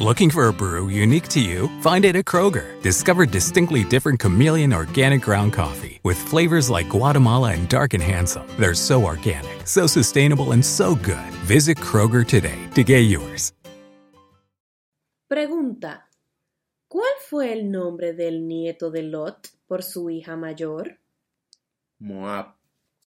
Looking for a brew unique to you? Find it at Kroger. Discover distinctly different chameleon organic ground coffee with flavors like Guatemala and Dark and Handsome. They're so organic, so sustainable, and so good. Visit Kroger today to get yours. Pregunta: ¿Cuál fue el nombre del nieto de Lot por su hija mayor? Moab.